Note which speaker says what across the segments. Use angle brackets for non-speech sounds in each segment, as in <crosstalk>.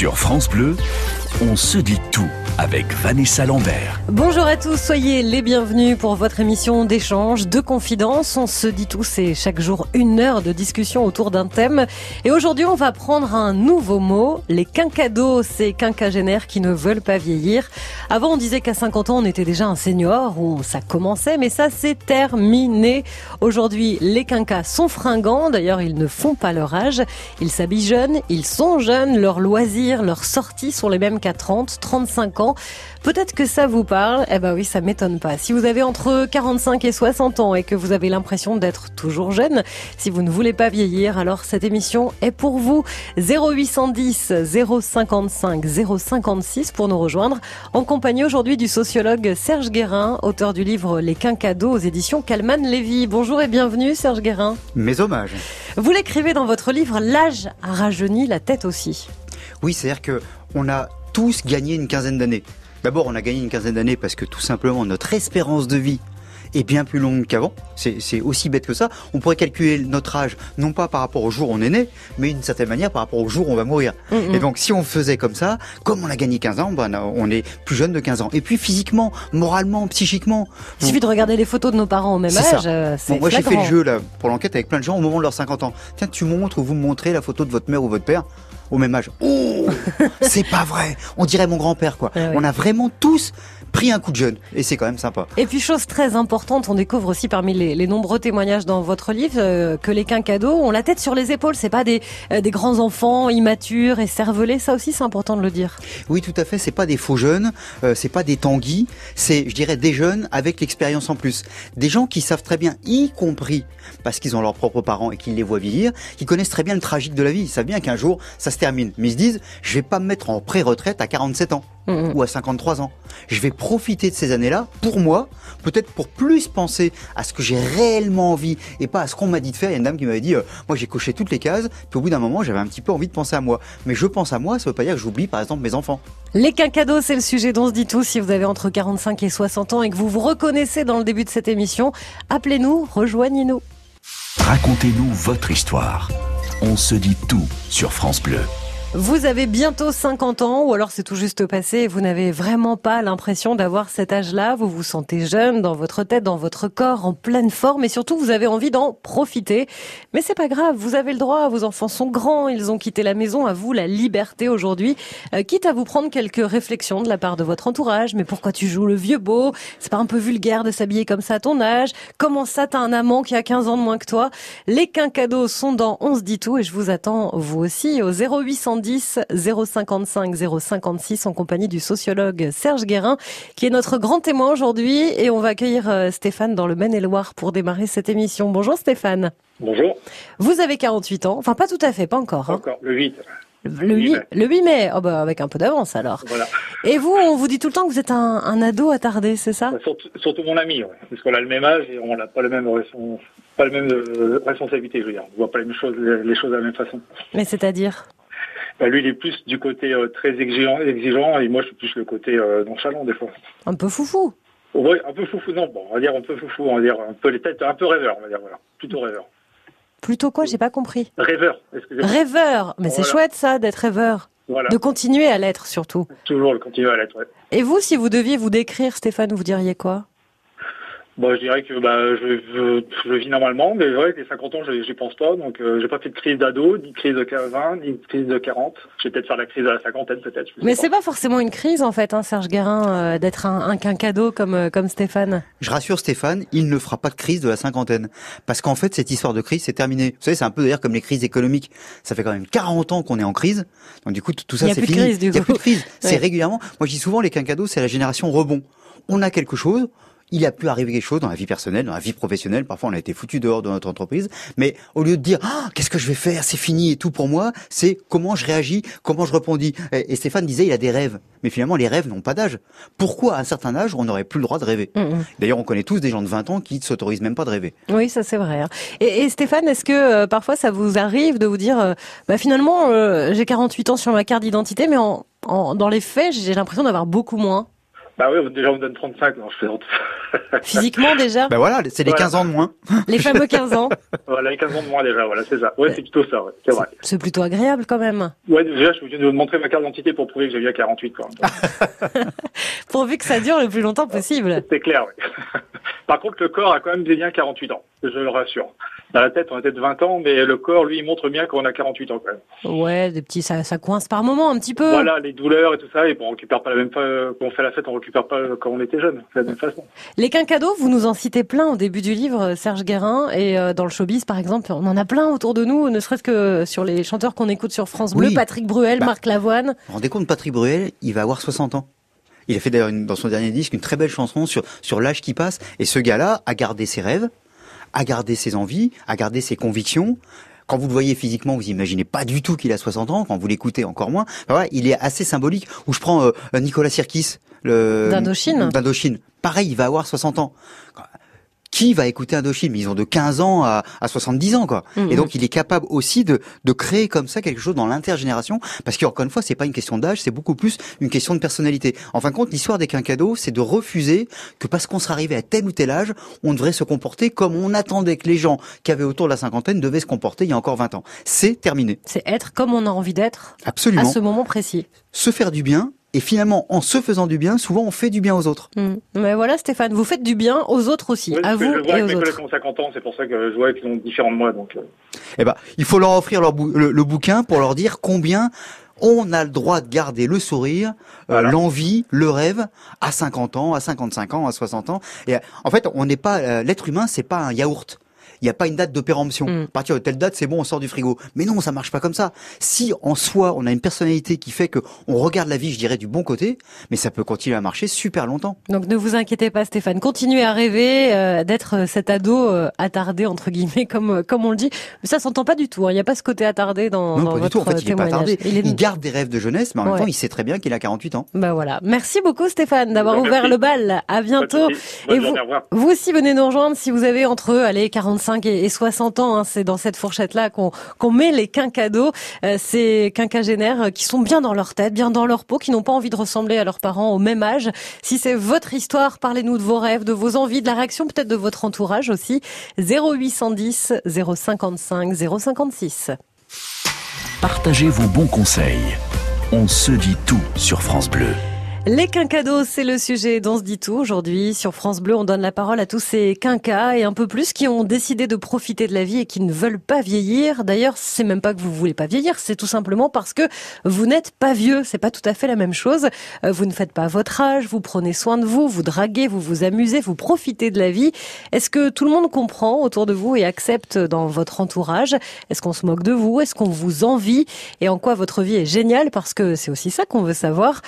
Speaker 1: Sur France Bleu, on se dit tout avec Vanessa Lambert.
Speaker 2: Bonjour à tous, soyez les bienvenus pour votre émission d'échange, de confidence. On se dit tout, c'est chaque jour une heure de discussion autour d'un thème. Et aujourd'hui, on va prendre un nouveau mot, les quinquados, ces quinquagénaires qui ne veulent pas vieillir. Avant, on disait qu'à 50 ans, on était déjà un senior, ou ça commençait, mais ça, c'est terminé. Aujourd'hui, les quinquas sont fringants, d'ailleurs, ils ne font pas leur âge. Ils s'habillent jeunes, ils sont jeunes, leurs loisirs, leurs sorties sont les mêmes qu'à 30, 35 ans. Peut-être que ça vous parle. Eh ben oui, ça m'étonne pas. Si vous avez entre 45 et 60 ans et que vous avez l'impression d'être toujours jeune, si vous ne voulez pas vieillir, alors cette émission est pour vous. 0810 055 056 pour nous rejoindre en compagnie aujourd'hui du sociologue Serge Guérin, auteur du livre Les Quincados aux éditions Calman Lévy. Bonjour et bienvenue Serge Guérin.
Speaker 3: Mes hommages.
Speaker 2: Vous l'écrivez dans votre livre L'âge a rajeuni la tête aussi.
Speaker 3: Oui, c'est-à-dire que on a tous gagné une quinzaine d'années. D'abord, on a gagné une quinzaine d'années parce que tout simplement notre espérance de vie est bien plus longue qu'avant. C'est aussi bête que ça. On pourrait calculer notre âge, non pas par rapport au jour où on est né, mais d'une certaine manière par rapport au jour où on va mourir.
Speaker 2: Mm, mm.
Speaker 3: Et donc, si on faisait comme ça, comme on a gagné 15 ans, ben, on est plus jeune de 15 ans. Et puis, physiquement, moralement, psychiquement.
Speaker 2: Il suffit de regarder les photos de nos parents au même âge. euh,
Speaker 3: Bon, moi, j'ai fait le jeu, là, pour l'enquête avec plein de gens au moment de leurs 50 ans. Tiens, tu montres ou vous me montrez la photo de votre mère ou votre père au même âge. Oh, <laughs> c'est pas vrai. On dirait mon grand-père, quoi.
Speaker 2: Ah.
Speaker 3: On a vraiment tous pris un coup de jeune. Et c'est quand même sympa.
Speaker 2: Et puis chose très importante, on découvre aussi parmi les, les nombreux témoignages dans votre livre euh, que les quinquados ont la tête sur les épaules. C'est pas des, euh, des grands enfants immatures et cervelés. Ça aussi, c'est important de le dire.
Speaker 3: Oui, tout à fait. C'est pas des faux jeunes, euh, c'est pas des tanguis. C'est, je dirais, des jeunes avec l'expérience en plus. Des gens qui savent très bien, y compris parce qu'ils ont leurs propres parents et qu'ils les voient vieillir, qui connaissent très bien le tragique de la vie. Ils savent bien qu'un jour, ça se termine. Mais ils se disent, je vais pas me mettre en pré-retraite à 47 ans
Speaker 2: Mhm.
Speaker 3: ou à 53 ans. Je vais profiter de ces années-là pour moi, peut-être pour plus penser à ce que j'ai réellement envie et pas à ce qu'on m'a dit de faire. Il y a une dame qui m'avait dit, euh, moi j'ai coché toutes les cases, puis au bout d'un moment j'avais un petit peu envie de penser à moi. Mais je pense à moi, ça veut pas dire que j'oublie par exemple mes enfants.
Speaker 2: Les quinquados, c'est le sujet dont on se dit tout. Si vous avez entre 45 et 60 ans et que vous vous reconnaissez dans le début de cette émission, appelez-nous, rejoignez-nous.
Speaker 1: Racontez-nous votre histoire. On se dit tout sur France Bleu.
Speaker 2: Vous avez bientôt 50 ans ou alors c'est tout juste passé et vous n'avez vraiment pas l'impression d'avoir cet âge-là. Vous vous sentez jeune dans votre tête, dans votre corps, en pleine forme et surtout vous avez envie d'en profiter. Mais c'est pas grave, vous avez le droit, vos enfants sont grands, ils ont quitté la maison, à vous la liberté aujourd'hui. Euh, quitte à vous prendre quelques réflexions de la part de votre entourage. Mais pourquoi tu joues le vieux beau? C'est pas un peu vulgaire de s'habiller comme ça à ton âge? Comment ça t'as un amant qui a 15 ans de moins que toi? Les quinquados sont dans On se dit tout et je vous attends vous aussi au 0810 055 056 en compagnie du sociologue Serge Guérin qui est notre grand témoin aujourd'hui et on va accueillir euh, Stéphane dans le Maine-et-Loire pour démarrer cette émission. Bonjour Stéphane.
Speaker 4: Bonjour.
Speaker 2: Vous avez 48 ans, enfin pas tout à fait, pas encore. hein.
Speaker 4: Encore le 8.
Speaker 2: Le 8, le 8 mai, oh bah avec un peu d'avance alors.
Speaker 4: Voilà.
Speaker 2: Et vous, on vous dit tout le temps que vous êtes un, un ado attardé, c'est ça?
Speaker 4: Surtout, surtout mon ami, ouais. parce qu'on a le même âge et on n'a pas le même respons- pas le même euh, responsabilité, je veux dire. On voit pas les mêmes choses, les choses de la même façon.
Speaker 2: Mais c'est-à-dire?
Speaker 4: Bah, lui, il est plus du côté euh, très exigeant, exigeant, et moi, je suis plus le côté euh, nonchalant des fois.
Speaker 2: un peu foufou.
Speaker 4: Ouais, un peu foufou, non, bon, on va dire un peu foufou, on va dire un peu les têtes, un peu rêveur, on va dire, voilà. Plutôt rêveur.
Speaker 2: Plutôt quoi J'ai pas compris.
Speaker 4: Rêveur, excusez-moi.
Speaker 2: Rêveur, mais c'est
Speaker 4: Voilà.
Speaker 2: chouette ça d'être rêveur,
Speaker 4: Voilà.
Speaker 2: de continuer à l'être surtout.
Speaker 4: Toujours le continuer à l'être, ouais.
Speaker 2: Et vous, si vous deviez vous décrire, Stéphane, vous diriez quoi?
Speaker 4: Bon, je dirais que bah, je, je, je vis normalement, mais c'est vrai que les 50 ans, je j'y pense pas. Donc, euh, j'ai pas fait de crise d'ado, ni de crise de 20, ni de crise de 40. Je vais peut-être faire la crise à la cinquantaine, peut-être.
Speaker 2: Mais c'est pas forcément une crise en fait, hein, Serge Guérin, euh, d'être un, un quinquado comme euh, comme Stéphane.
Speaker 3: Je rassure Stéphane, il ne fera pas de crise de la cinquantaine. Parce qu'en fait, cette histoire de crise, c'est terminé. Vous savez, c'est un peu d'ailleurs comme les crises économiques. Ça fait quand même 40 ans qu'on est en crise. Donc du coup, tout tout
Speaker 2: Il
Speaker 3: ça,
Speaker 2: y a
Speaker 3: c'est
Speaker 2: plus de
Speaker 3: fini.
Speaker 2: crise, du
Speaker 3: Il y a
Speaker 2: coup.
Speaker 3: plus de crise. <laughs> C'est
Speaker 2: Ouais.
Speaker 3: régulièrement. Moi, je dis souvent, les quinquados, c'est la génération rebond. On a quelque chose. Il a pu arriver quelque chose dans la vie personnelle, dans la vie professionnelle. Parfois, on a été foutu dehors de notre entreprise. Mais au lieu de dire, ah, qu'est-ce que je vais faire? C'est fini et tout pour moi. C'est comment je réagis, comment je rebondis. Et Stéphane disait, il a des rêves. Mais finalement, les rêves n'ont pas d'âge. Pourquoi, à un certain âge, on n'aurait plus le droit de rêver?
Speaker 2: Mm, mm.
Speaker 3: D'ailleurs, on connaît tous des gens de 20 ans qui ne s'autorisent même pas de rêver.
Speaker 2: Oui, ça c'est vrai. hein. Et, et Stéphane, est-ce que euh, parfois ça vous arrive de vous dire, euh, bah finalement, euh, j'ai 48 ans sur ma carte d'identité, mais en, en- dans les faits, j'ai l'impression d'avoir beaucoup moins?
Speaker 4: Bah oui, déjà, on me donne 35, non, je plaisante. <laughs>
Speaker 2: Physiquement déjà
Speaker 3: Ben voilà, c'est les
Speaker 4: Voilà.
Speaker 3: 15 ans de moins. <laughs>
Speaker 2: Les fameux 15 ans.
Speaker 4: Voilà, les 15 ans de moins déjà, voilà, c'est ça. Ouais, c'est plutôt ça, ouais, c'est vrai.
Speaker 2: C'est plutôt agréable quand même.
Speaker 4: Ouais, déjà, je viens de montrer ma carte d'identité pour prouver que j'ai eu à 48, quoi. <laughs>
Speaker 2: Pourvu que ça dure le plus longtemps possible.
Speaker 4: C'est clair, oui. Par contre, le corps a quand même bien 48 ans, je le rassure. Dans la tête, on a peut-être 20 ans, mais le corps, lui, il montre bien qu'on a 48 ans quand même.
Speaker 2: Ouais, des petits, ça, ça coince par moment un petit peu.
Speaker 4: Voilà, les douleurs et tout ça, et bon, on récupère pas la même fa- quand on fait la fête, on récupère pas quand on était jeune, de la même façon.
Speaker 2: Les quincados, vous nous en citez plein au début du livre, Serge Guérin, et euh, dans le showbiz par exemple, on en a plein autour de nous, ne serait-ce que sur les chanteurs qu'on écoute sur France Bleu,
Speaker 3: Oui.
Speaker 2: Patrick Bruel,
Speaker 3: Bah.
Speaker 2: Marc Lavoine.
Speaker 3: Vous vous rendez compte, Patrick Bruel, il va avoir 60 ans. Il a fait d'ailleurs dans son dernier disque une très belle chanson sur, sur l'âge qui passe. Et ce gars-là a gardé ses rêves, a gardé ses envies, a gardé ses convictions. Quand vous le voyez physiquement, vous imaginez pas du tout qu'il a 60 ans. Quand vous l'écoutez, encore moins. Enfin, il est assez symbolique. Ou je prends euh, Nicolas Sirkis, le
Speaker 2: D'Indochine.
Speaker 3: d'Indochine. Pareil, il va avoir 60 ans. Qui va écouter Indochine Ils ont de 15 ans à, à 70 ans, quoi.
Speaker 2: Mhm.
Speaker 3: Et donc, il est capable aussi de, de créer comme ça quelque chose dans l'intergénération, parce qu'encore une fois, c'est pas une question d'âge, c'est beaucoup plus une question de personnalité. En fin de compte, l'histoire des quinquados, c'est de refuser que parce qu'on serait arrivé à tel ou tel âge, on devrait se comporter comme on attendait que les gens qui avaient autour de la cinquantaine devaient se comporter il y a encore 20 ans. C'est terminé.
Speaker 2: C'est être comme on a envie d'être à
Speaker 3: Absolument.
Speaker 2: ce moment précis.
Speaker 3: Se faire du bien, et finalement, en se faisant du bien, souvent on fait du bien aux autres.
Speaker 2: Hmm. Mais voilà Stéphane, vous faites du bien aux autres aussi,
Speaker 4: Ouais,
Speaker 2: à vous
Speaker 4: je vois
Speaker 2: et aux
Speaker 4: mes collègues
Speaker 2: autres.
Speaker 4: qui ont 50 ans, c'est pour ça que je vois qu'ils sont différents de moi, donc. euh,
Speaker 3: Eh ben, il faut leur offrir leur bou- le, le bouquin pour leur dire combien on a le droit de garder le sourire, euh,
Speaker 4: Voilà.
Speaker 3: l'envie, le rêve à 50 ans, à 55 ans, à 60 ans. Et en fait, on n'est pas euh, l'être humain, c'est pas un yaourt. Il n'y a pas une date de péremption.
Speaker 2: Mm.
Speaker 3: À partir de telle date, c'est bon, on sort du frigo. Mais non, ça marche pas comme ça. Si en soi, on a une personnalité qui fait que on regarde la vie, je dirais, du bon côté, mais ça peut continuer à marcher super longtemps.
Speaker 2: Donc ne vous inquiétez pas Stéphane, continuez à rêver euh, d'être euh, cet ado euh, attardé entre guillemets <laughs> comme euh, comme on le dit. Mais ça s'entend pas du tout, hein. il n'y a pas ce côté attardé dans,
Speaker 3: non,
Speaker 2: dans
Speaker 3: pas du tout. En fait, il est pas
Speaker 2: témoignage.
Speaker 3: tardé.
Speaker 2: Il est-
Speaker 3: Il garde des rêves de jeunesse, mais en
Speaker 2: Ouais.
Speaker 3: même temps, il sait très bien qu'il a 48 ans.
Speaker 2: Bah voilà. Merci beaucoup Stéphane d'avoir
Speaker 4: Merci.
Speaker 2: ouvert le bal. À bientôt. Et vous-. Vous aussi venez nous rejoindre si vous avez entre allez 45 et, et 60 ans. hein. c'est dans cette fourchette là qu'on qu'on met les quinquados, euh, ces quinquagénaires euh, qui sont bien dans leur tête, bien dans leur peau, qui n'ont pas envie de ressembler à leurs parents au même âge. Si c'est votre histoire, parlez-nous de vos rêves, de vos envies, de la réaction peut-être de votre entourage aussi. 0810 055 056.
Speaker 1: Partagez vos bons conseils. On se dit tout sur France Bleu.
Speaker 2: Les quinquados, c'est le sujet dont se dit tout aujourd'hui. Sur France Bleu, on donne la parole à tous ces quinquas et un peu plus qui ont décidé de profiter de la vie et qui ne veulent pas vieillir. D'ailleurs, c'est même pas que vous voulez pas vieillir, c'est tout simplement parce que vous n'êtes pas vieux. C'est pas tout à fait la même chose. Euh, Vous ne faites pas votre âge, vous prenez soin de vous, vous draguez, vous vous amusez, vous profitez de la vie. Est-ce que tout le monde comprend autour de vous et accepte dans votre entourage? Est-ce qu'on se moque de vous? Est-ce qu'on vous envie? Et en quoi votre vie est géniale? Parce que c'est aussi ça qu'on veut savoir.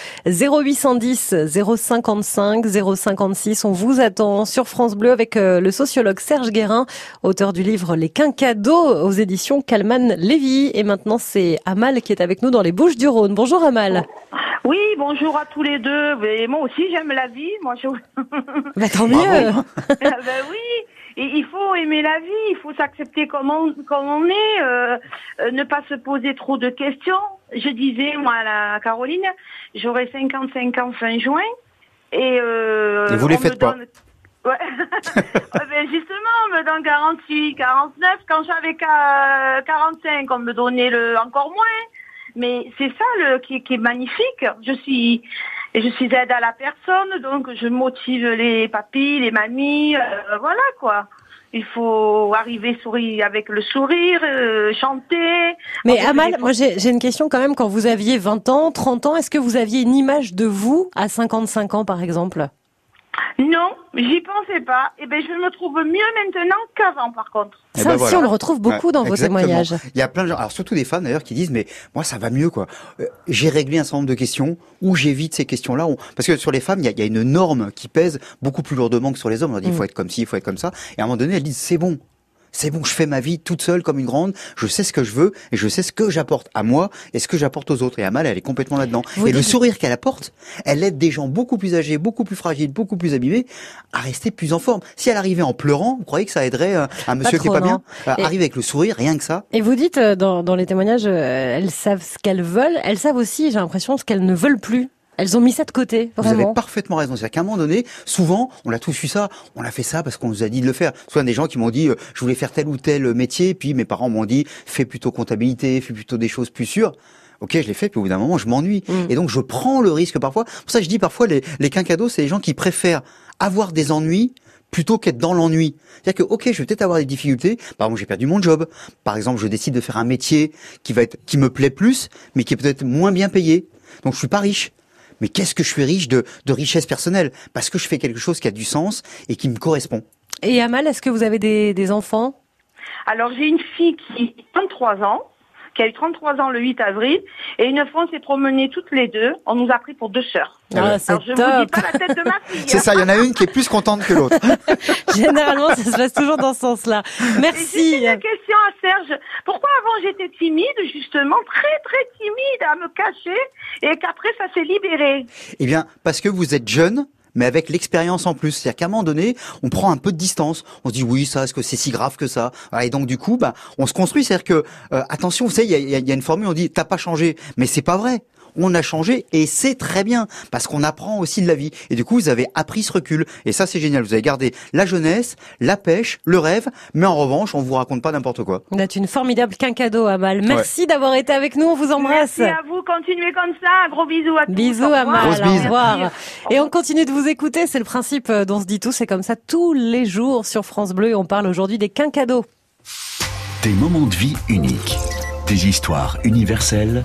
Speaker 2: 0810 055 056. On vous attend sur France Bleu avec euh, le sociologue Serge Guérin, auteur du livre Les Quinquados aux éditions Calman Lévy. Et maintenant, c'est Amal qui est avec nous dans les Bouches du Rhône. Bonjour Amal.
Speaker 5: Oui, bonjour à tous les deux. Mais moi aussi, j'aime la vie. Moi, je...
Speaker 2: Bah, tant mieux. <laughs>
Speaker 5: Ah ben oui. Et il faut aimer la vie. Il faut s'accepter comme on, comme on est. euh, euh, ne pas se poser trop de questions. Je disais, moi, à la Caroline, j'aurai 55 ans fin juin. Et, euh,
Speaker 3: Et vous les faites pas.
Speaker 5: donne- <laughs> Ouais. Ouais, <laughs> ben justement, on me donne 48, 49. Quand j'avais qu'à 45, on me donnait le encore moins. Mais c'est ça le, qui, qui est magnifique. Je suis, et je suis aide à la personne, donc je motive les papis, les mamies, euh, voilà quoi. Il faut arriver sourire avec le sourire, euh, chanter.
Speaker 2: Mais
Speaker 5: fait
Speaker 2: Amal, moi j'ai j'ai une question quand même. Quand vous aviez 20 ans, 30 ans, est-ce que vous aviez une image de vous à 55 ans par exemple?
Speaker 5: Non, j'y pensais pas. Et ben je me trouve mieux maintenant qu'avant par contre.
Speaker 3: Eh
Speaker 2: Ça
Speaker 3: ben
Speaker 2: aussi,
Speaker 3: voilà.
Speaker 2: on le retrouve beaucoup
Speaker 3: Ouais,
Speaker 2: dans vos
Speaker 3: exactement.
Speaker 2: témoignages.
Speaker 3: Il y a plein de gens, alors surtout des femmes d'ailleurs, qui disent mais moi ça va mieux quoi. Euh, j'ai réglé un certain nombre de questions ou j'évite ces questions-là. On- Parce que sur les femmes, il y, a, il y a une norme qui pèse beaucoup plus lourdement que sur les hommes. On leur dit il
Speaker 2: Mm.
Speaker 3: faut être comme ci, il faut être comme ça. Et à un moment donné, elles disent c'est bon. C'est bon, je fais ma vie toute seule comme une grande, je sais ce que je veux et je sais ce que j'apporte à moi et ce que j'apporte aux autres. Et Amal, elle est complètement là-dedans. Et le sourire qu'elle apporte, elle aide des gens beaucoup plus âgés, beaucoup plus fragiles, beaucoup plus abîmés à rester plus en forme. Si elle arrivait en pleurant, vous croyez que ça aiderait euh, un monsieur qui est
Speaker 2: trop,
Speaker 3: pas bien. Euh, Arriver avec le sourire, rien que ça.
Speaker 2: Et vous dites euh, dans, dans les témoignages, euh, elles savent ce qu'elles veulent, elles savent aussi, j'ai l'impression, ce qu'elles ne veulent plus. Elles ont mis ça de côté,
Speaker 3: Vous avez parfaitement raison. C'est-à-dire qu'à un moment donné, souvent, on a tous eu ça. On a fait ça parce qu'on nous a dit de le faire. Soit des gens qui m'ont dit, euh, je voulais faire tel ou tel métier, puis mes parents m'ont dit, fais plutôt comptabilité, fais plutôt des choses plus sûres. Ok, je l'ai fait, puis au bout d'un moment, je m'ennuie.
Speaker 2: Mm.
Speaker 3: Et donc, je prends le risque parfois. Pour ça, je dis parfois, les, les quinquados, c'est les gens qui préfèrent avoir des ennuis plutôt qu'être dans l'ennui. C'est-à-dire que, ok, je vais peut-être avoir des difficultés. Par exemple, j'ai perdu mon job. Par exemple, je décide de faire un métier qui va être, qui me plaît plus, mais qui est peut-être moins bien payé. Donc, je suis pas riche. Mais qu'est-ce que je suis riche de, de richesse personnelle? Parce que je fais quelque chose qui a du sens et qui me correspond.
Speaker 2: Et Amal, est-ce que vous avez des, des enfants?
Speaker 5: Alors j'ai une fille qui a 33 ans, qui a eu 33 ans le 8 avril, et une fois on s'est promenés toutes les deux, on nous a pris pour deux sœurs.
Speaker 2: Ah, c'est
Speaker 5: Alors je vous dis pas la tête de ma fille.
Speaker 3: C'est
Speaker 5: hein.
Speaker 3: ça, il y en a une qui est plus contente que l'autre. <laughs>
Speaker 2: Généralement, ça se passe toujours dans ce sens-là.
Speaker 5: J'ai
Speaker 2: Merci.
Speaker 5: une question à Serge. Pourquoi avant j'étais timide, justement, très très timide, à me cacher, et qu'après ça s'est libéré?
Speaker 3: Eh bien, parce que vous êtes jeune, mais avec l'expérience en plus. C'est-à-dire qu'à un moment donné, on prend un peu de distance. On se dit oui, ça, est-ce que c'est si grave que ça? Et donc du coup, bah, on se construit. C'est-à-dire que euh, attention, vous savez, il y a, y a une formule, on dit t'as pas changé, mais c'est pas vrai. On a changé et c'est très bien parce qu'on apprend aussi de la vie. Et du coup, vous avez appris ce recul et ça, c'est génial. Vous avez gardé la jeunesse, la pêche, le rêve, mais en revanche, on vous raconte pas n'importe quoi.
Speaker 2: Vous êtes une formidable quinquado, Amal. Merci d'avoir été avec nous. On vous embrasse.
Speaker 5: Merci à vous, continuez comme ça. Un gros bisou à tous.
Speaker 2: Bisous
Speaker 5: Au revoir.
Speaker 2: Amal, au revoir. Et on continue de vous écouter, c'est le principe euh, dont se dit tout, c'est comme ça tous les jours sur France Bleu et on parle aujourd'hui des quinquados.
Speaker 1: Des moments de vie uniques. Des histoires universelles.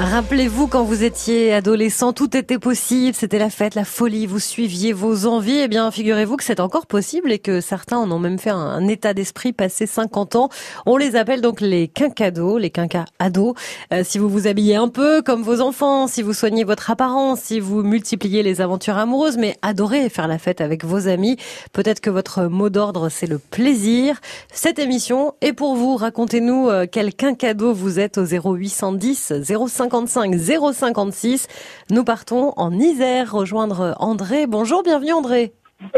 Speaker 2: Rappelez-vous quand vous étiez adolescent, tout était possible, c'était la fête, la folie, vous suiviez vos envies. Eh bien, figurez-vous que c'est encore possible et que certains en ont même fait un, état d'esprit passé 50 ans. On les appelle donc les quinquados, les quinquas ados. Euh, si vous vous habillez un peu comme vos enfants, si vous soignez votre apparence, si vous multipliez les aventures amoureuses, mais adorez faire la fête avec vos amis, peut-être que votre mot d'ordre c'est le plaisir. Cette émission est pour vous. Racontez-nous euh, quel quinquado vous êtes au 0810 055 056. Nous partons en Isère rejoindre André. Bonjour, bienvenue André.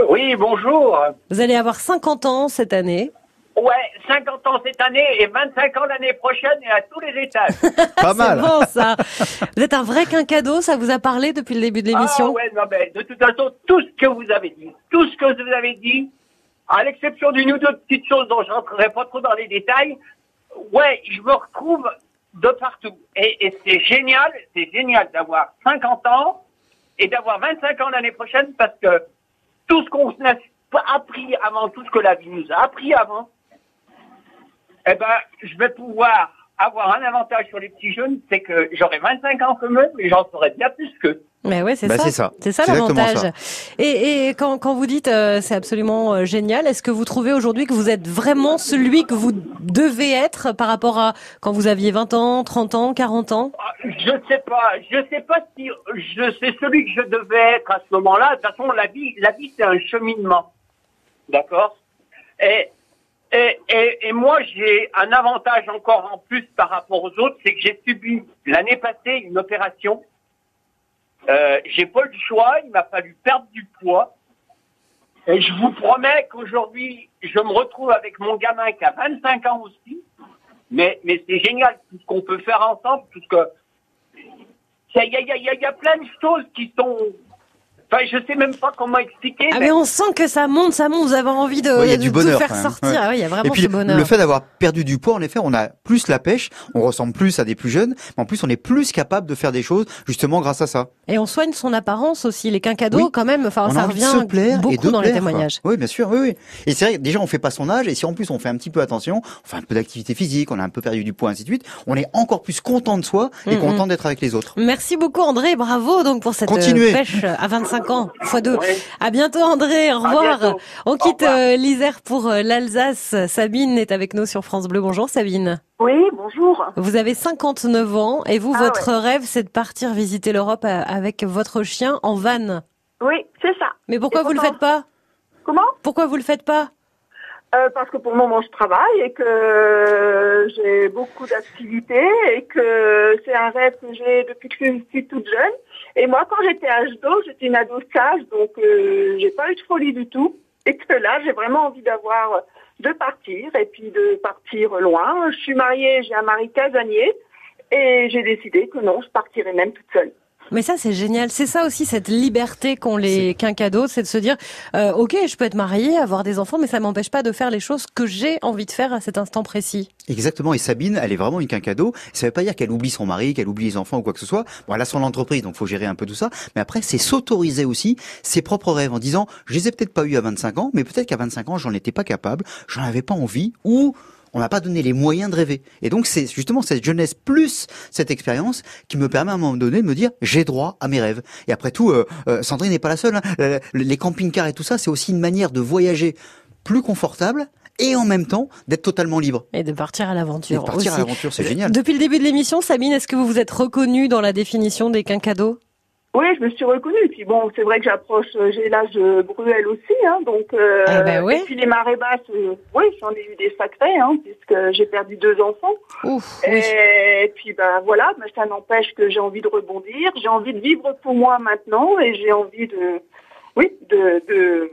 Speaker 6: Oui, bonjour.
Speaker 2: Vous allez avoir 50 ans cette année.
Speaker 6: Ouais, 50 ans cette année et 25 ans l'année prochaine et à tous les étages. <laughs>
Speaker 3: Pas
Speaker 2: C'est bon ça. Vous êtes un vrai quinquado, ça vous a parlé depuis le début de
Speaker 6: ah
Speaker 2: l'émission
Speaker 6: ouais, non mais de toute façon, tout ce que vous avez dit, tout ce que vous avez dit, à l'exception d'une ou deux petites choses dont je rentrerai pas trop dans les détails, ouais, je me retrouve de partout. Et, c'est génial, c'est génial d'avoir 50 ans et d'avoir 25 ans l'année prochaine parce que tout ce qu'on a appris avant, tout ce que la vie nous a appris avant, eh ben, je vais pouvoir avoir un avantage sur les petits jeunes, c'est que j'aurai 25 ans comme eux, mais j'en saurai bien plus qu'eux.
Speaker 2: Mais ouais, c'est
Speaker 3: Bah,
Speaker 2: ça.
Speaker 3: c'est ça.
Speaker 2: C'est ça
Speaker 3: C'est
Speaker 2: l'avantage. Et, et quand, quand vous dites euh, c'est absolument euh, génial, est-ce que vous trouvez aujourd'hui que vous êtes vraiment celui que vous devez être par rapport à quand vous aviez 20 ans, 30 ans, 40 ans?
Speaker 6: Ah, Je sais pas, je sais pas si je sais celui que je devais être à ce moment-là. De toute façon, la vie, la vie, c'est un cheminement, d'accord? Et, et et et moi, j'ai un avantage encore en plus par rapport aux autres, c'est que j'ai subi l'année passée une opération. Euh, j'ai pas eu le choix, il m'a fallu perdre du poids. Et je vous promets qu'aujourd'hui, je me retrouve avec mon gamin qui a 25 ans aussi. Mais, mais c'est génial tout ce qu'on peut faire ensemble, tout ce que. Il y a, y, a, y, y a plein de choses qui sont. Enfin, je sais même pas comment expliquer.
Speaker 2: Ah
Speaker 6: mais-
Speaker 2: mais on sent que ça monte, ça monte. Vous avez envie de,
Speaker 3: Ouais, il y a
Speaker 2: de
Speaker 3: du
Speaker 2: tout faire sortir.
Speaker 3: Ouais.
Speaker 2: Ah oui, il y a vraiment
Speaker 3: Et puis
Speaker 2: ce bonheur.
Speaker 3: le fait d'avoir perdu du poids, en effet, on a plus la pêche, on ressemble plus à des plus jeunes, mais en plus on est plus capable de faire des choses justement grâce à ça.
Speaker 2: Et on soigne son apparence aussi. Les quinquados,
Speaker 3: Oui.
Speaker 2: quand même. Enfin,
Speaker 3: on
Speaker 2: ça revient
Speaker 3: se plaire et
Speaker 2: beaucoup dans les
Speaker 3: quoi.
Speaker 2: témoignages.
Speaker 3: Oui, bien sûr, oui, oui. Et c'est vrai, que déjà on fait pas son âge, et si en plus on fait un petit peu attention, on fait un peu d'activité physique, on a un peu perdu du poids, ainsi de suite, on est encore plus content de soi et
Speaker 2: Mhm.
Speaker 3: content d'être avec les autres.
Speaker 2: Merci beaucoup André, bravo donc pour cette euh,
Speaker 3: Continuez.
Speaker 2: pêche à 25 ans, fois deux.
Speaker 6: Ouais.
Speaker 2: À bientôt André, au revoir.
Speaker 6: bientôt.
Speaker 2: On quitte euh, l'Isère pour euh, l'Alsace. Sabine est avec nous sur France Bleu. Bonjour Sabine.
Speaker 5: Oui, bonjour.
Speaker 2: Vous avez 59 ans et vous,
Speaker 5: Ah
Speaker 2: votre rêve, c'est de partir visiter l'Europe euh, avec votre chien en van.
Speaker 5: Oui, c'est ça.
Speaker 2: Mais pourquoi
Speaker 5: Et
Speaker 2: vous le
Speaker 5: pourtant-
Speaker 2: faites pas?
Speaker 5: Comment?
Speaker 2: Pourquoi vous le faites pas?
Speaker 5: Euh, Parce que pour le moment, je travaille et que j'ai beaucoup d'activités et que c'est un rêve que j'ai depuis que je suis toute jeune. Et moi, quand j'étais d'eau, j'étais une ado sage, donc euh, j'ai pas eu de folie du tout. Et que là, j'ai vraiment envie d'avoir de partir et puis de partir loin. Je suis mariée, j'ai un mari casanier
Speaker 7: Et j'ai décidé que non, je partirais même toute seule.
Speaker 2: Mais ça, c'est génial. C'est ça aussi, cette liberté qu'ont les quinquados, c'est de se dire, euh, ok, je peux être mariée, avoir des enfants, mais ça m'empêche pas de faire les choses que j'ai envie de faire à cet instant précis.
Speaker 3: Exactement. Et Sabine, elle est vraiment une quinquado. Ça veut pas dire qu'elle oublie son mari, qu'elle oublie les enfants ou quoi que ce soit. Bon, elle a son entreprise, donc faut gérer un peu tout ça. Mais après, c'est s'autoriser aussi ses propres rêves en disant, je les ai peut-être pas eu à 25 ans, mais peut-être qu'à 25 ans, j'en étais pas capable, j'en avais pas envie, ou on m'a pas donné les moyens de rêver. Et donc c'est justement cette jeunesse plus cette expérience qui me permet à un moment donné de me dire j'ai droit à mes rêves. Et après tout, euh, euh, Sandrine n'est pas la seule. hein. Euh, Les camping-cars et tout ça, c'est aussi une manière de voyager plus confortable et en même temps d'être totalement libre.
Speaker 2: Et de partir à l'aventure
Speaker 3: partir à l'aventure, c'est génial.
Speaker 2: Depuis le début de l'émission, Sabine, est-ce que vous vous êtes reconnue dans la définition des quinquados?
Speaker 7: Oui, je me suis reconnue. Puis bon, c'est vrai que j'approche, euh, j'ai l'âge de Bruel aussi, hein, donc. Euh,
Speaker 2: Eh ben oui.
Speaker 7: Et puis les marées basses, euh, oui, j'en ai eu des sacrés, hein, puisque j'ai perdu deux enfants.
Speaker 2: Ouf, oui.
Speaker 7: Et puis ben voilà, mais ça n'empêche que j'ai envie de rebondir, j'ai envie de vivre pour moi maintenant, et j'ai envie de, oui, de, de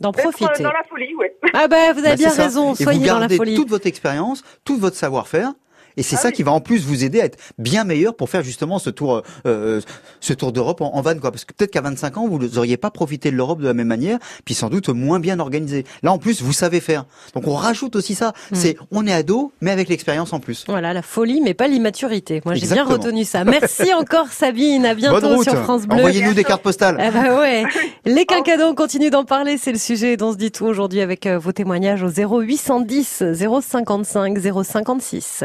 Speaker 2: D'en profiter.
Speaker 7: dans la folie, ouais.
Speaker 2: Ah ben, vous avez
Speaker 3: Bah,
Speaker 2: bien raison,
Speaker 3: Et
Speaker 2: soyez
Speaker 3: vous
Speaker 2: dans la
Speaker 3: gardez
Speaker 2: folie.
Speaker 3: toute votre expérience, tout votre savoir-faire. Et c'est
Speaker 7: Ah
Speaker 3: ça
Speaker 7: oui.
Speaker 3: qui va en plus vous aider à être bien meilleur pour faire justement ce tour, euh, ce tour d'Europe en, en van, quoi. Parce que peut-être qu'à 25 ans, vous n'auriez pas profité de l'Europe de la même manière, puis sans doute moins bien organisé. Là, en plus, vous savez faire. Donc, on rajoute aussi ça.
Speaker 2: Mm.
Speaker 3: C'est, on est ado, mais avec l'expérience en plus.
Speaker 2: Voilà, la folie, mais pas l'immaturité. Moi, j'ai bien retenu ça. Merci <laughs> encore, Sabine. À bientôt sur France Bleu.
Speaker 3: Envoyez-nous des cartes postales.
Speaker 2: Ah bah ouais. <laughs> Les quinquados, on continue d'en parler. C'est le sujet dont on se dit tout aujourd'hui avec euh, vos témoignages au 0810 055 056.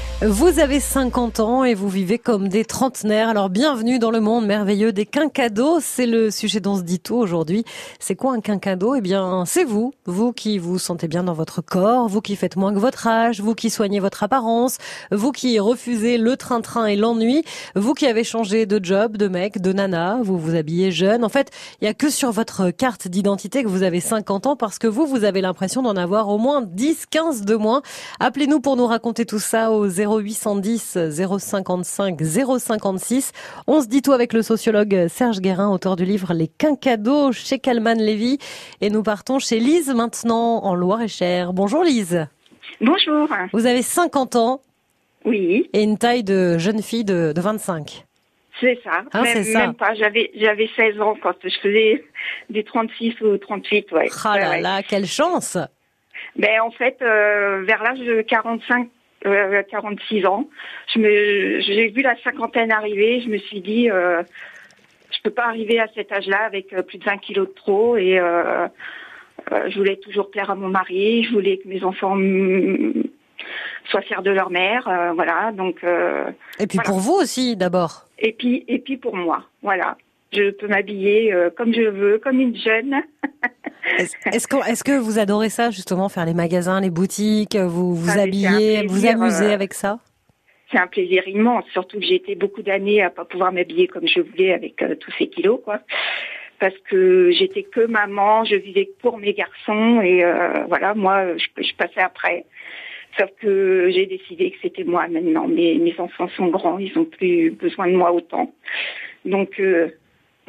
Speaker 2: Vous avez 50 ans et vous vivez comme des trentenaires. Alors bienvenue dans le monde merveilleux des quinquados. C'est le sujet dont on se dit tout aujourd'hui. C'est quoi un quinquado Eh bien, c'est vous. Vous qui vous sentez bien dans votre corps, vous qui faites moins que votre âge, vous qui soignez votre apparence, vous qui refusez le train-train et l'ennui, vous qui avez changé de job, de mec, de nana, vous vous habillez jeune. En fait, il y a que sur votre carte d'identité que vous avez 50 ans parce que vous, vous avez l'impression d'en avoir au moins 10, 15 de moins. Appelez-nous pour nous raconter tout ça au 0810 055 056. On se dit tout avec le sociologue Serge Guérin, auteur du livre Les Quinquados chez Calman Lévy. Et nous partons chez Lise maintenant en Loire-et-Cher. Bonjour Lise.
Speaker 8: Bonjour.
Speaker 2: Vous avez 50 ou
Speaker 8: Oui,
Speaker 2: et une taille de jeune fille de, de 25.
Speaker 8: c'est ça.
Speaker 2: Ah,
Speaker 8: même,
Speaker 2: ça.
Speaker 8: même pas. J'avais j'avais 16 ans quand je faisais des 36 ou 38, ouais.
Speaker 2: Ah
Speaker 8: Ouais,
Speaker 2: là
Speaker 8: ouais.
Speaker 2: là, quelle chance
Speaker 8: Ben en fait, euh, vers l'âge de 45, euh, 46 ans, je me j'ai vu la cinquantaine arriver. Je me suis dit, euh, je peux pas arriver à cet âge-là avec euh, plus de 20 kilos de trop et euh, euh, je voulais toujours plaire à mon mari. Je voulais que mes enfants soient fiers de leur mère. euh, voilà, donc. euh,
Speaker 2: Et puis
Speaker 8: Voilà.
Speaker 2: pour vous aussi d'abord.
Speaker 8: Et puis, et puis pour moi, voilà. Je peux m'habiller euh, comme je veux, comme une jeune. <laughs>
Speaker 2: Est-ce que, est-ce que vous adorez ça justement, faire les magasins, les boutiques, vous vous
Speaker 8: Ah,
Speaker 2: habillez, vous
Speaker 8: plaisir,
Speaker 2: amusez
Speaker 8: euh,
Speaker 2: avec ça?
Speaker 8: C'est un plaisir immense, surtout que j'ai été beaucoup d'années à pas pouvoir m'habiller comme je voulais avec euh, tous ces kilos, quoi. Parce que j'étais que maman, je vivais pour mes garçons et euh, voilà, moi, je, je passais après. Sauf que j'ai décidé que c'était moi maintenant. Mes, mes enfants sont grands, ils ont plus besoin de moi autant. Donc euh,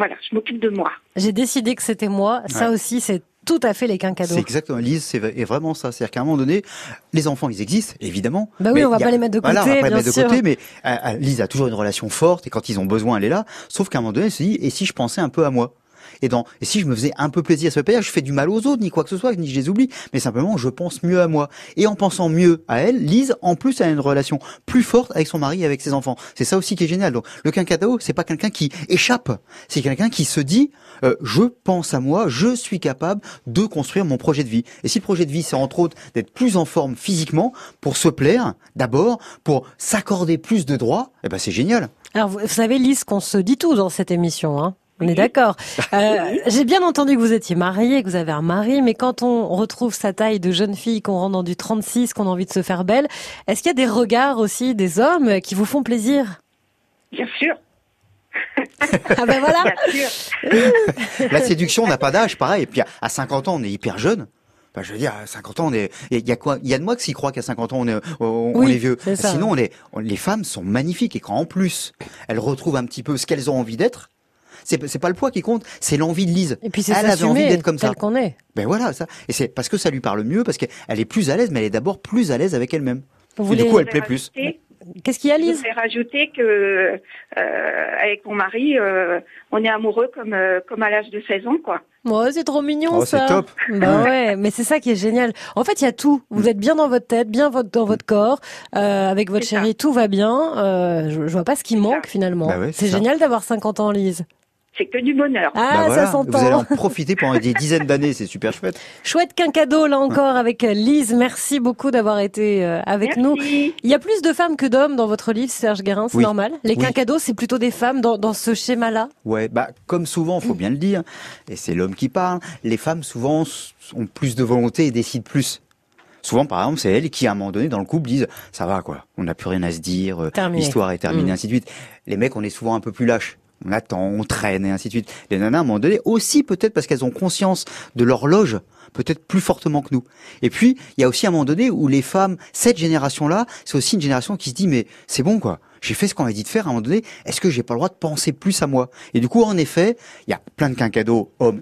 Speaker 8: voilà, je m'occupe de moi.
Speaker 2: J'ai décidé que c'était moi. Ça
Speaker 3: Ouais.
Speaker 2: aussi, c'est tout à fait les quinquados.
Speaker 3: C'est exactement, Lise, c'est vraiment ça. C'est-à-dire qu'à un moment donné, les enfants, ils existent, évidemment.
Speaker 2: Bah oui,
Speaker 3: Mais
Speaker 2: on va
Speaker 3: a-
Speaker 2: pas les mettre de
Speaker 3: Voilà, on
Speaker 2: côté,
Speaker 3: va pas les mettre de côté, mais euh, euh, Lise a toujours une relation forte et quand ils ont besoin, elle est là. Sauf qu'à un moment donné, elle se dit, et si je pensais un peu à moi? Et, dans, et si je me faisais un peu plaisir, pas dire que je fais du mal aux autres, ni quoi que ce soit, ni je les oublie, mais simplement je pense mieux à moi. Et en pensant mieux à elle, Lise, en plus, a une relation plus forte avec son mari et avec ses enfants. C'est ça aussi qui est génial. Donc, le quinquadao, c'est pas quelqu'un qui échappe, c'est quelqu'un qui se dit, euh, je pense à moi, je suis capable de construire mon projet de vie. Et si le projet de vie, c'est entre autres d'être plus en forme physiquement, pour se plaire, d'abord, pour s'accorder plus de droits, eh ben c'est génial.
Speaker 2: Alors, vous savez, Lise, qu'on se dit tout dans cette émission, hein on est d'accord. <laughs> Euh, J'ai bien entendu que vous étiez mariée, que vous avez un mari, mais quand on retrouve sa taille de jeune fille, qu'on rentre dans du 36, qu'on a envie de se faire belle, est-ce qu'il y a des regards aussi des hommes qui vous font plaisir?
Speaker 8: Bien sûr, <laughs>
Speaker 2: Ah ben voilà
Speaker 8: bien sûr.
Speaker 3: La séduction n'a pas d'âge, pareil. Et puis à- à 50 ans, on est hyper jeune. Enfin, je veux dire, à 50 ans, on est. Il y a quoi Il y a de moi qui croit qu'à 50 ans, on est, on, est vieux. Sinon, on est. on- les femmes sont magnifiques et quand en plus elles retrouvent un petit peu ce qu'elles ont envie d'être, C'est c'est pas le poids qui compte, c'est l'envie de Lise.
Speaker 2: Et puis c'est
Speaker 3: Elle avait envie d'être comme ça.
Speaker 2: tel qu'on est.
Speaker 3: Ben voilà, ça. Et c'est parce que ça lui parle mieux, parce qu'elle est plus à l'aise, mais elle est d'abord plus à l'aise avec elle-même.
Speaker 2: Vous
Speaker 3: Et du
Speaker 2: voulez-
Speaker 3: coup, elle
Speaker 9: Je
Speaker 3: plaît plus.
Speaker 2: Qu'est-ce qu'il y a,
Speaker 9: Je
Speaker 2: Lise
Speaker 9: voudrais rajouter que euh, avec mon mari, euh, on est amoureux comme euh, comme à l'âge de 16 ans, quoi.
Speaker 2: Ouais, c'est trop mignon
Speaker 3: Oh,
Speaker 2: ça.
Speaker 3: c'est top.
Speaker 2: Bah ouais, mais c'est ça qui est génial. En fait, il y a tout. Vous êtes bien dans votre tête, bien votre- dans votre corps, euh, avec votre
Speaker 9: ça.
Speaker 2: chérie, tout va bien. Euh, je, je vois pas ce qui manque
Speaker 9: ça.
Speaker 2: finalement.
Speaker 3: Bah ouais, c'est
Speaker 2: génial d'avoir 50 ans, Lise.
Speaker 9: C'est que du bonheur.
Speaker 2: Ah,
Speaker 3: Bah voilà,
Speaker 2: ça
Speaker 3: vous allez
Speaker 2: s'entend.
Speaker 3: en profiter pendant des dizaines d'années, c'est super chouette. <laughs>
Speaker 2: Chouette qu'un cadeau là encore avec Lise. Merci beaucoup d'avoir été euh, avec nous.
Speaker 9: Merci.
Speaker 2: Il y a plus de femmes que d'hommes dans votre livre, Serge Guérin, c'est
Speaker 3: Oui.
Speaker 2: normal. Les
Speaker 3: Oui.
Speaker 2: quinquados, c'est plutôt des femmes dans, dans ce schéma-là.
Speaker 3: Ouais, bah comme souvent, faut bien le dire, et c'est l'homme qui parle. Les femmes souvent ont plus de volonté et décident plus. Souvent, par exemple, c'est elles qui, à un moment donné, dans le couple, disent ça va quoi, on n'a plus rien à se dire, euh,
Speaker 2: Terminé.
Speaker 3: l'histoire est terminée,
Speaker 2: Mm.
Speaker 3: ainsi de suite. Les mecs, on est souvent un peu plus lâches. On attend, on traîne et ainsi de suite. Les nanas, à un moment donné, aussi peut-être parce qu'elles ont conscience de l'horloge, peut-être plus fortement que nous. Et puis, il y a aussi un moment donné où les femmes, cette génération-là, c'est aussi une génération qui se dit mais c'est bon quoi. J'ai fait ce qu'on m'a dit de faire à un moment donné. Est-ce que j'ai pas le droit de penser plus à moi? Et du coup, en effet, il y a plein de quinquados hommes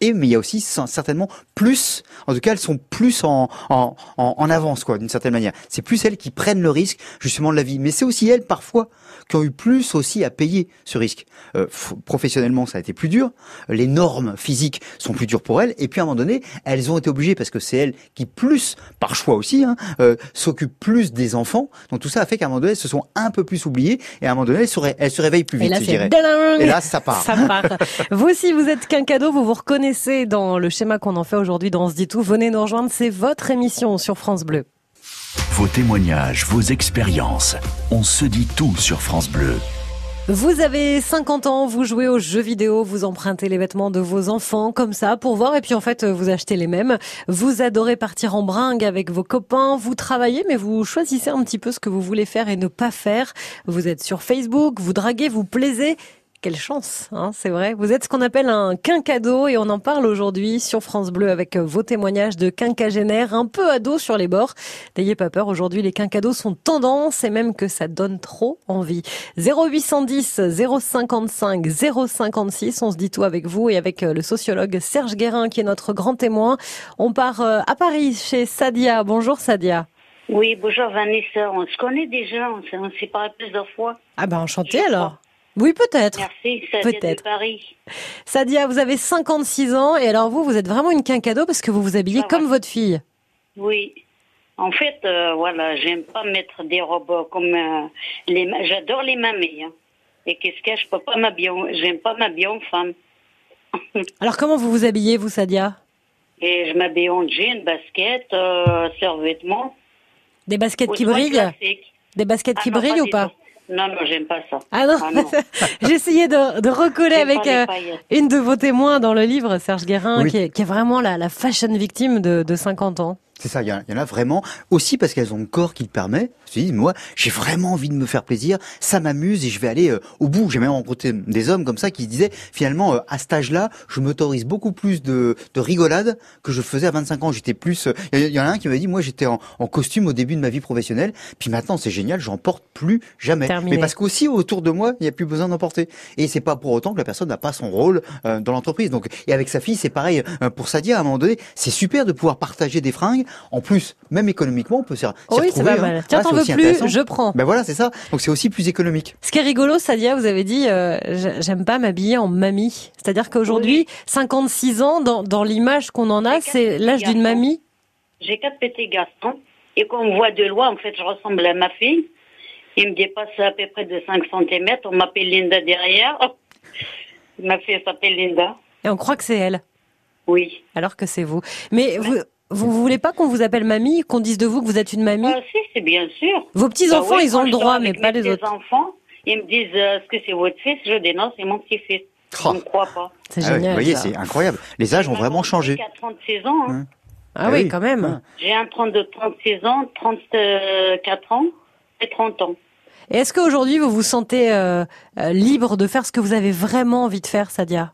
Speaker 3: et mais il y a aussi certainement plus, en tout cas elles sont plus en, en, en, en avance quoi, d'une certaine manière. C'est plus elles qui prennent le risque justement de la vie, mais c'est aussi elles parfois qui ont eu plus aussi à payer ce risque. Euh, professionnellement ça a été plus dur, les normes physiques sont plus dures pour elles, et puis à un moment donné elles ont été obligées parce que c'est elles qui plus, par choix aussi, hein, euh, s'occupent plus des enfants. Donc tout ça a fait qu'à un moment donné elles se sont un peu plus oubliées et à un moment donné elles se, ré- elles se réveillent plus
Speaker 2: Et
Speaker 3: vite,
Speaker 2: là,
Speaker 3: je dirais.
Speaker 2: dingue.
Speaker 3: Et là ça part.
Speaker 2: Ça part. <laughs> vous aussi, vous êtes qu'un cadeau, vous vous reconnaissez dans le schéma qu'on en fait aujourd'hui dans On se dit tout. Venez nous rejoindre, c'est votre émission sur France Bleu.
Speaker 1: Vos témoignages, vos expériences. On se dit tout sur France Bleu.
Speaker 2: Vous avez 50 ans, vous jouez aux jeux vidéo, vous empruntez les vêtements de vos enfants comme ça pour voir et puis en fait vous achetez les mêmes. Vous adorez partir en bringue avec vos copains, vous travaillez mais vous choisissez un petit peu ce que vous voulez faire et ne pas faire. Vous êtes sur Facebook, vous draguez, vous plaisez. Quelle chance, hein, c'est vrai. Vous êtes ce qu'on appelle un quinquado et on en parle aujourd'hui sur France Bleu avec vos témoignages de quinquagénaires un peu ados sur les bords. N'ayez pas peur, aujourd'hui les quinquados sont tendance et même que ça donne trop envie. 0810 055 056, on se dit tout avec vous et avec euh, le sociologue Serge Guérin qui est notre grand témoin. On part euh, à Paris chez Sadia. Bonjour Sadia.
Speaker 10: Oui, bonjour Vanessa. On se connaît déjà, on s'est, parlé plusieurs fois.
Speaker 2: Ah ben enchanté alors. Oui peut-être.
Speaker 10: Merci, vient
Speaker 2: Peut-être.
Speaker 10: de Paris.
Speaker 2: Sadia, vous avez 56 ans et alors vous, vous êtes vraiment une quinquado parce que vous vous habillez
Speaker 10: Ah,
Speaker 2: comme
Speaker 10: ouais.
Speaker 2: votre fille.
Speaker 10: Oui. En fait, euh, voilà, j'aime pas mettre des robes comme euh, les. J'adore les mamies. Hein. Et qu'est-ce que je peux pas m'habiller, j'aime pas m'habiller en femme. <laughs>
Speaker 2: Alors comment vous vous habillez vous Sadia?
Speaker 10: Et je m'habille en jean, basket, euh, survêtement.
Speaker 2: Des baskets qui brillent? Des baskets
Speaker 10: Ah
Speaker 2: qui
Speaker 10: non,
Speaker 2: brillent ou pas?
Speaker 10: tout. Non, non, j'aime pas ça.
Speaker 2: Ah non,
Speaker 10: Ah non. <laughs>
Speaker 2: essayé de, de recoller avec euh, une de vos témoins dans le livre, Serge Guérin,
Speaker 3: Oui.
Speaker 2: qui, est, qui est vraiment la, la fashion victime de, de 50 ans.
Speaker 3: C'est ça, il y, en a- il y en a vraiment. Aussi parce qu'elles ont le corps qui le permet. Je me dis, moi, j'ai vraiment envie de me faire plaisir. Ça m'amuse et je vais aller euh, au bout. J'ai même rencontré des hommes comme ça qui disaient, finalement, euh, à cet âge-là, je m'autorise beaucoup plus de, de rigolade que je faisais à 25 ans. J'étais plus. euh, Il y, en a un qui m'a dit, moi, j'étais en, en costume au début de ma vie professionnelle. Puis maintenant, c'est génial, j'en porte plus jamais.
Speaker 2: Terminé.
Speaker 3: Mais parce qu'aussi autour de moi, il n'y a plus besoin d'en porter. Et c'est pas pour autant que la personne n'a pas son rôle euh, dans l'entreprise. Donc, et avec sa fille, c'est pareil. Euh, pour Sadia, à un moment donné, c'est super de pouvoir partager des fringues. En plus, même économiquement, on peut s'y s'y
Speaker 2: oui, c'est pas
Speaker 3: hein.
Speaker 2: mal. Tiens,
Speaker 3: Voilà,
Speaker 2: t'en veux plus, je prends.
Speaker 3: Ben voilà, c'est ça. Donc c'est aussi plus économique.
Speaker 2: Ce qui est rigolo, Sadia, vous avez dit, euh, j'ai- j'aime pas m'habiller en mamie. C'est-à-dire qu'aujourd'hui, 56 ans, dans, dans l'image qu'on en a, c'est l'âge d'une mamie.
Speaker 10: J'ai quatre petits garçons. Et quand on me voit de loin, en fait, je ressemble à ma fille. Il me dépasse à peu près de 5 cm. On m'appelle Linda derrière. <laughs> Ma fille s'appelle Linda.
Speaker 2: Et on croit que c'est elle,
Speaker 10: Oui.
Speaker 2: alors que c'est vous. Mais vous, vous voulez pas qu'on vous appelle mamie, qu'on dise de vous que vous êtes une mamie
Speaker 10: Ah, si, c'est bien sûr.
Speaker 2: Vos petits-enfants,
Speaker 10: Bah oui,
Speaker 2: ils ont le droit, mais pas
Speaker 10: mes
Speaker 2: les autres.
Speaker 10: enfants, ils me disent euh, est-ce que c'est votre fils? Je non, c'est mon petit-fils.
Speaker 3: Oh.
Speaker 10: On ne croit pas.
Speaker 2: C'est
Speaker 3: Ah vous voyez,
Speaker 2: ça.
Speaker 3: c'est incroyable. Les âges ont vraiment changé.
Speaker 10: J'ai un 36 ans. hein.
Speaker 2: Ah
Speaker 3: Ah
Speaker 2: oui,
Speaker 3: oui.
Speaker 2: quand même.
Speaker 3: Ah.
Speaker 10: J'ai un 32, 36 ans, 34 ans et 30 ans.
Speaker 2: Et est-ce qu'aujourd'hui, vous vous sentez euh, euh, libre de faire ce que vous avez vraiment envie de faire, Sadia?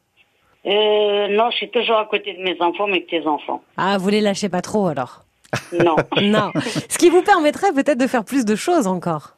Speaker 10: Euh, non, je suis toujours à côté de mes enfants, mes petits-enfants.
Speaker 2: Ah, vous les lâchez pas trop alors <laughs>
Speaker 10: Non. <laughs>
Speaker 2: Non. Ce qui vous permettrait peut-être de faire plus de choses encore.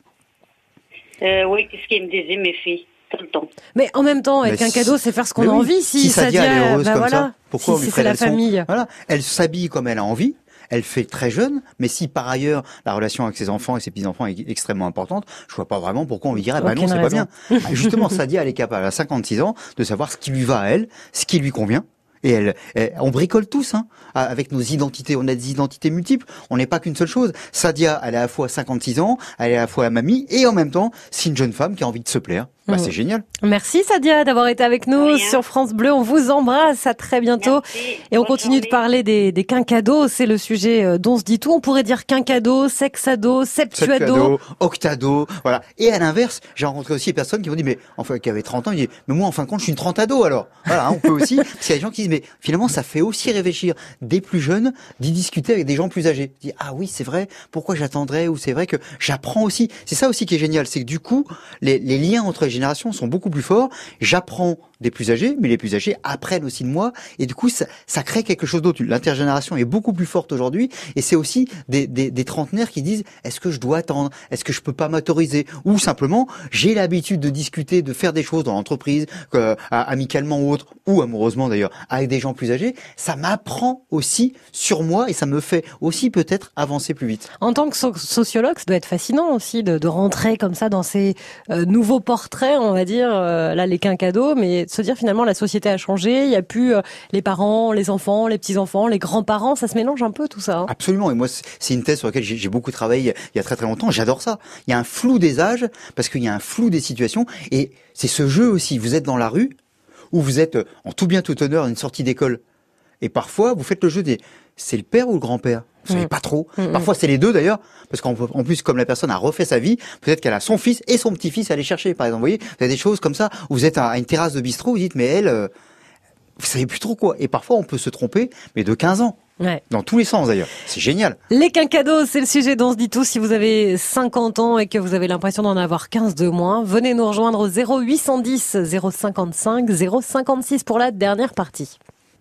Speaker 10: Euh, oui, qu'est-ce qu'ils me disaient, mes filles tout le temps.
Speaker 2: Mais en même temps,
Speaker 3: Mais
Speaker 2: un
Speaker 3: si-
Speaker 2: cadeau, c'est faire ce qu'on a
Speaker 3: oui,
Speaker 2: envie. Si,
Speaker 3: si Sadia, elle est heureuse
Speaker 2: bah
Speaker 3: comme
Speaker 2: voilà.
Speaker 3: ça, pourquoi on
Speaker 2: si
Speaker 3: lui
Speaker 2: c'est
Speaker 3: ferait
Speaker 2: la
Speaker 3: la
Speaker 2: famille.
Speaker 3: Voilà, elle s'habille comme elle a envie. Elle fait très jeune, mais si par ailleurs la relation avec ses enfants et ses petits-enfants est extrêmement importante, je vois pas vraiment pourquoi on lui dirait bah non, c'est pas bien. Ah, Justement, Sadia, elle est capable à 56 ans de savoir ce qui lui va à elle, ce qui lui convient. Et elle, elle- on bricole tous, hein, avec nos identités. On a des identités multiples. On n'est pas qu'une seule chose. Sadia, elle est à la fois 56 ans, elle est à la fois la mamie, et en même temps, c'est une jeune femme qui a envie de se plaire. Bah,
Speaker 2: Mhm.
Speaker 3: c'est génial.
Speaker 2: Merci Sadia d'avoir été avec nous
Speaker 10: Rien.
Speaker 2: sur France Bleu. On vous embrasse. À très bientôt.
Speaker 10: Merci.
Speaker 2: Et on
Speaker 10: Bonne
Speaker 2: continue de parler des, des quinquados. C'est le sujet euh, dont on se dit tout. On pourrait dire quinquado, sexado, septuado.
Speaker 3: Septuado, octado, voilà. Et à l'inverse, j'ai rencontré aussi des personnes qui m'ont dit, mais enfin, qui avaient 30 ans, ils disaient, mais moi, en fin de compte, je suis une trentado, alors. Voilà, hein, on peut aussi, <laughs> parce qu'il y a des gens qui disent, mais finalement, ça fait aussi réfléchir des plus jeunes d'y discuter avec des gens plus âgés. Ils disent, ah oui, c'est vrai, pourquoi j'attendrais, ou c'est vrai que j'apprends aussi. C'est ça aussi qui est génial, c'est que du coup, les, les liens entre sont beaucoup plus forts. J'apprends des plus âgés, mais les plus âgés apprennent aussi de moi, et du coup, ça, ça crée quelque chose d'autre. L'intergénération est beaucoup plus forte aujourd'hui, et c'est aussi des, des, des trentenaires qui disent, est-ce que je dois attendre? Est-ce que je peux pas m'autoriser? Ou simplement, j'ai l'habitude de discuter, de faire des choses dans l'entreprise, à- amicalement ou autre, ou amoureusement d'ailleurs, avec des gens plus âgés. Ça m'apprend aussi sur moi, et ça me fait aussi peut-être avancer plus vite.
Speaker 2: En tant que so- sociologue, ça doit être fascinant aussi de, de rentrer comme ça dans ces euh, nouveaux portraits, on va dire, euh, là les quinquados, mais se dire finalement la société a changé, il y a plus euh, les parents, les enfants, les petits-enfants, les grands-parents, ça se mélange un peu tout ça. hein.
Speaker 3: Absolument. Et moi, c'est- une thèse sur laquelle j'ai j'ai beaucoup travaillé il y a très très longtemps. J'adore ça. Il y a un flou des âges parce qu'il y a un flou des situations. Et c'est ce jeu aussi. Vous êtes dans la rue ou vous êtes euh, en tout bien tout honneur à une sortie d'école. Et parfois, vous faites le jeu des c'est le père ou le grand-père? Vous savez
Speaker 2: Mm.
Speaker 3: pas trop.
Speaker 2: Mm, mm.
Speaker 3: Parfois, c'est les deux d'ailleurs. Parce qu'en en plus, comme la personne a refait sa vie, peut-être qu'elle a son fils et son petit-fils à aller chercher. Par exemple, vous voyez, vous avez des choses comme ça. où Vous êtes à une terrasse de bistrot, vous dites, mais elle, euh, vous savez plus trop quoi. Et parfois, on peut se tromper, mais de 15 ans.
Speaker 2: Ouais.
Speaker 3: Dans tous les sens d'ailleurs. C'est génial.
Speaker 2: Les quinquados, c'est le sujet dont on se dit tout. Si vous avez 50 ans et que vous avez l'impression d'en avoir 15 de moins, venez nous rejoindre au 0810 055 056 pour la dernière partie.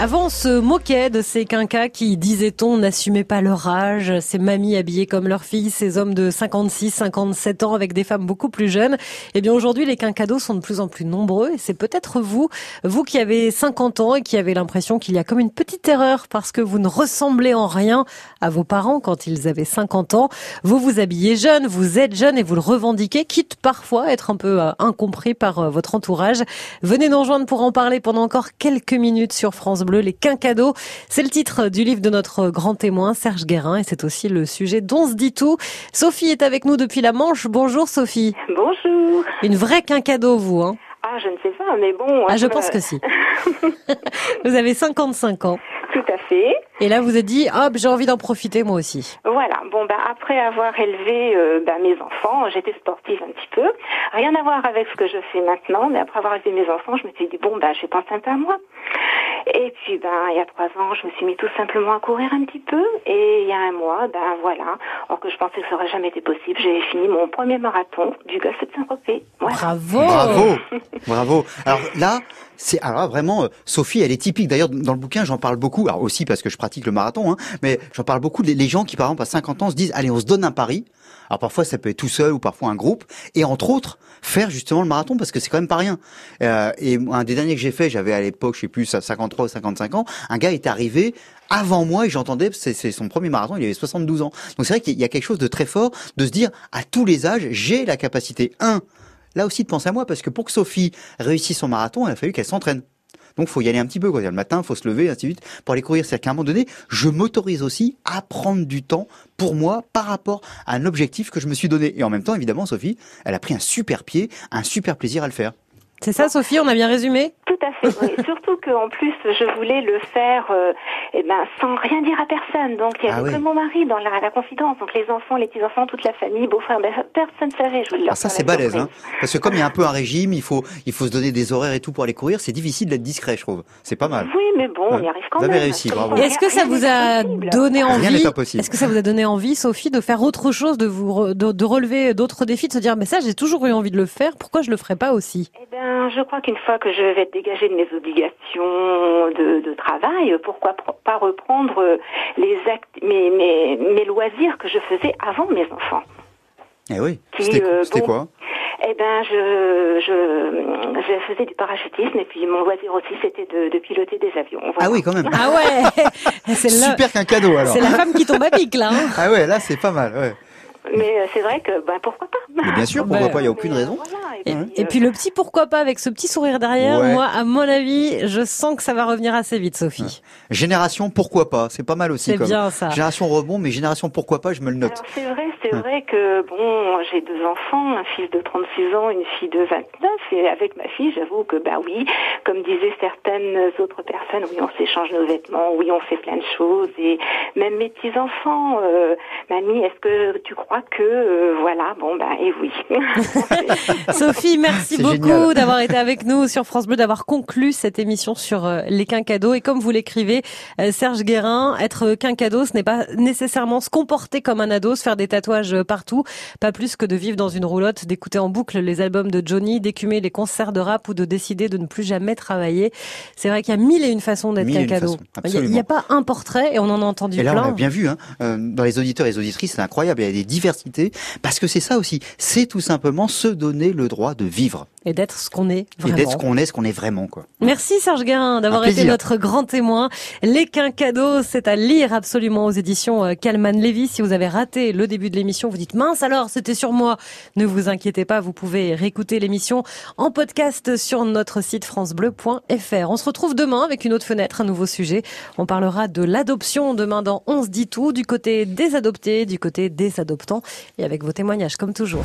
Speaker 2: Avant, on se moquait de ces quinquas qui, disait-on, n'assumaient pas leur âge, ces mamies habillées comme leurs filles, ces hommes de 56, 57 ans avec des femmes beaucoup plus jeunes. Eh bien, aujourd'hui, les quinquados sont de plus en plus nombreux et c'est peut-être vous, vous qui avez 50 ans et qui avez l'impression qu'il y a comme une petite erreur parce que vous ne ressemblez en rien à vos parents quand ils avaient 50 ans. Vous vous habillez jeune, vous êtes jeune et vous le revendiquez, quitte parfois à être un peu euh, incompris par euh, votre entourage. Venez nous rejoindre pour en parler pendant encore quelques minutes sur France Bleu, les quinquados. C'est le titre du livre de notre grand témoin, Serge Guérin, et c'est aussi le sujet dont se dit tout. Sophie est avec nous depuis la Manche. Bonjour Sophie.
Speaker 9: Bonjour.
Speaker 2: Une vraie quinquado, vous, hein
Speaker 9: Ah, je ne sais pas, mais bon.
Speaker 2: Ah, je
Speaker 9: euh,
Speaker 2: pense que si. <laughs> vous avez 55 ans.
Speaker 9: Tout à fait.
Speaker 2: Et là, vous êtes dit, hop, j'ai envie d'en profiter moi aussi.
Speaker 9: Voilà. Bon, ben après avoir élevé euh, ben, mes enfants, j'étais sportive un petit peu. Rien à voir avec ce que je fais maintenant, mais après avoir élevé mes enfants, je me suis dit bon, ben je vais penser un peu à moi. Et puis, ben il y a trois ans, je me suis mis tout simplement à courir un petit peu. Et il y a un mois, ben voilà, alors que je pensais que ça aurait jamais été possible, j'ai fini mon premier marathon du Golfe de Saint-Tropez. Voilà.
Speaker 2: Bravo.
Speaker 3: Bravo, <laughs> bravo. Alors là, c'est alors vraiment euh, Sophie, elle est typique. D'ailleurs, dans le bouquin, j'en parle beaucoup. Alors aussi parce que je pratique le marathon, hein, mais j'en parle beaucoup. Les, les gens qui, par exemple, à 50 ans, se disent allez, on se donne un pari. Alors parfois, ça peut être tout seul ou parfois un groupe, et entre autres, faire justement le marathon parce que c'est quand même pas rien. Euh, et un des derniers que j'ai fait, j'avais à l'époque, je sais plus, 53 ou 55 ans, un gars est arrivé avant moi et j'entendais, c'est c'est son premier marathon, il avait 72 ans. Donc c'est vrai qu'il y a quelque chose de très fort de se dire à tous les âges, j'ai la capacité, un, là aussi de penser à moi parce que pour que Sophie réussisse son marathon, il a fallu qu'elle s'entraîne. Donc faut y aller un petit peu quoi. Le matin, faut se lever, ainsi de suite, pour aller courir. C'est-à-dire qu'à un moment donné, je m'autorise aussi à prendre du temps pour moi par rapport à un objectif que je me suis donné. Et en même temps, évidemment, Sophie, elle a pris un super pied, un super plaisir à le faire.
Speaker 2: C'est ça, Sophie, on a bien résumé?
Speaker 9: Tout à fait, oui. Surtout qu'en plus, je voulais le faire euh, eh ben, sans rien dire à personne. Donc, il y avait
Speaker 3: Ah oui.
Speaker 9: que mon mari dans la, la confidence. Donc, les enfants, les petits-enfants, toute la famille, beaux-frères, ben, personne ne savait. Je voulais leur
Speaker 3: Ah, ça c'est balèze, hein. Parce que comme il y a un peu un régime, il faut, il faut se donner des horaires et tout pour aller courir. C'est difficile d'être discret, je trouve. C'est pas mal.
Speaker 9: Oui, mais bon, on y arrive quand
Speaker 3: Vous avez
Speaker 9: même.
Speaker 3: réussi, bravo.
Speaker 2: est-ce que ça
Speaker 9: rien
Speaker 2: vous a donné
Speaker 3: Rien
Speaker 2: envie
Speaker 3: n'est impossible.
Speaker 2: Est-ce que ça vous a donné envie, Sophie, de faire autre chose, de vous re- de, de relever d'autres défis, de se dire mais ça j'ai toujours eu envie de le faire, pourquoi je le ferais pas aussi?
Speaker 9: Eh ben, ben, je crois qu'une fois que je vais être dégagée de mes obligations de, de travail, pourquoi pas reprendre les actes, mes, mes, mes loisirs que je faisais avant mes enfants.
Speaker 3: Eh oui. C'était
Speaker 9: euh, bon,
Speaker 3: quoi?
Speaker 9: Eh ben, je, je, je faisais du parachutisme et puis mon loisir aussi, c'était de, de piloter des avions.
Speaker 3: Ah oui, quand même.
Speaker 2: Ah ouais <laughs> <laughs> C'est la,
Speaker 3: Super qu'un cadeau alors.
Speaker 2: c'est la femme qui tombe à pic là. hein.
Speaker 3: Ah ouais, là c'est pas mal. Ouais.
Speaker 9: Mais euh, c'est vrai que, ben, pourquoi pas?
Speaker 3: Mais bien sûr, pourquoi
Speaker 2: Ouais.
Speaker 3: pas, il n'y a aucune
Speaker 9: Mais,
Speaker 3: raison.
Speaker 9: voilà,
Speaker 2: Et,
Speaker 9: puis,
Speaker 2: et
Speaker 9: euh,
Speaker 2: puis le petit pourquoi pas avec ce petit sourire derrière,
Speaker 3: Ouais.
Speaker 2: moi à mon avis, je sens que ça va revenir assez vite Sophie.
Speaker 3: Génération pourquoi pas, c'est pas mal aussi.
Speaker 2: C'est
Speaker 3: comme-
Speaker 2: bien ça.
Speaker 3: Génération rebond, mais génération pourquoi pas, je me le note.
Speaker 9: C'est vrai, c'est vrai que bon, j'ai deux enfants, un fils de 36 ans, une fille de 29, et avec ma fille, j'avoue que bah oui, comme disaient certaines autres personnes, oui, on s'échange nos vêtements, oui, on fait plein de choses, et même mes petits enfants, euh, mamie, est-ce que tu crois que euh, voilà, bon bah et oui. <laughs>
Speaker 2: Sophie, merci beaucoup d'avoir été avec nous sur France Bleu, d'avoir conclu cette émission sur euh, les quincados. Et comme vous l'écrivez, euh, Serge Guérin, être quinquado, ce n'est pas nécessairement se comporter comme un ado, se faire des tatouages partout, pas plus que de vivre dans une roulotte, d'écouter en boucle les albums de Johnny, d'écumer les concerts de rap ou de décider de ne plus jamais travailler. C'est vrai qu'il y a mille et une façons d'être quinquado. Il n'y a, pas un portrait et on en a entendu
Speaker 3: Et là, on
Speaker 2: plein.
Speaker 3: a bien vu, hein, dans les auditeurs et les auditrices, c'est incroyable, il y a des parce que c'est ça aussi, c'est tout simplement se donner le droit de vivre,
Speaker 2: Et d'être ce qu'on est
Speaker 3: et
Speaker 2: vraiment.
Speaker 3: d'être ce qu'on est, ce qu'on est vraiment. quoi.
Speaker 2: Merci Serge Guérin d'avoir été notre grand témoin. Les quincados, c'est à lire absolument aux éditions euh, Calman Levy. Si vous avez raté le début de l'émission, vous dites mince alors, c'était sur moi. Ne vous inquiétez pas, vous pouvez réécouter l'émission en podcast sur notre site francebleu.fr. On se retrouve demain avec une autre fenêtre, un nouveau sujet. On parlera de l'adoption demain dans On se dit tout, du côté des adoptés, du côté des adoptants et avec vos témoignages comme toujours.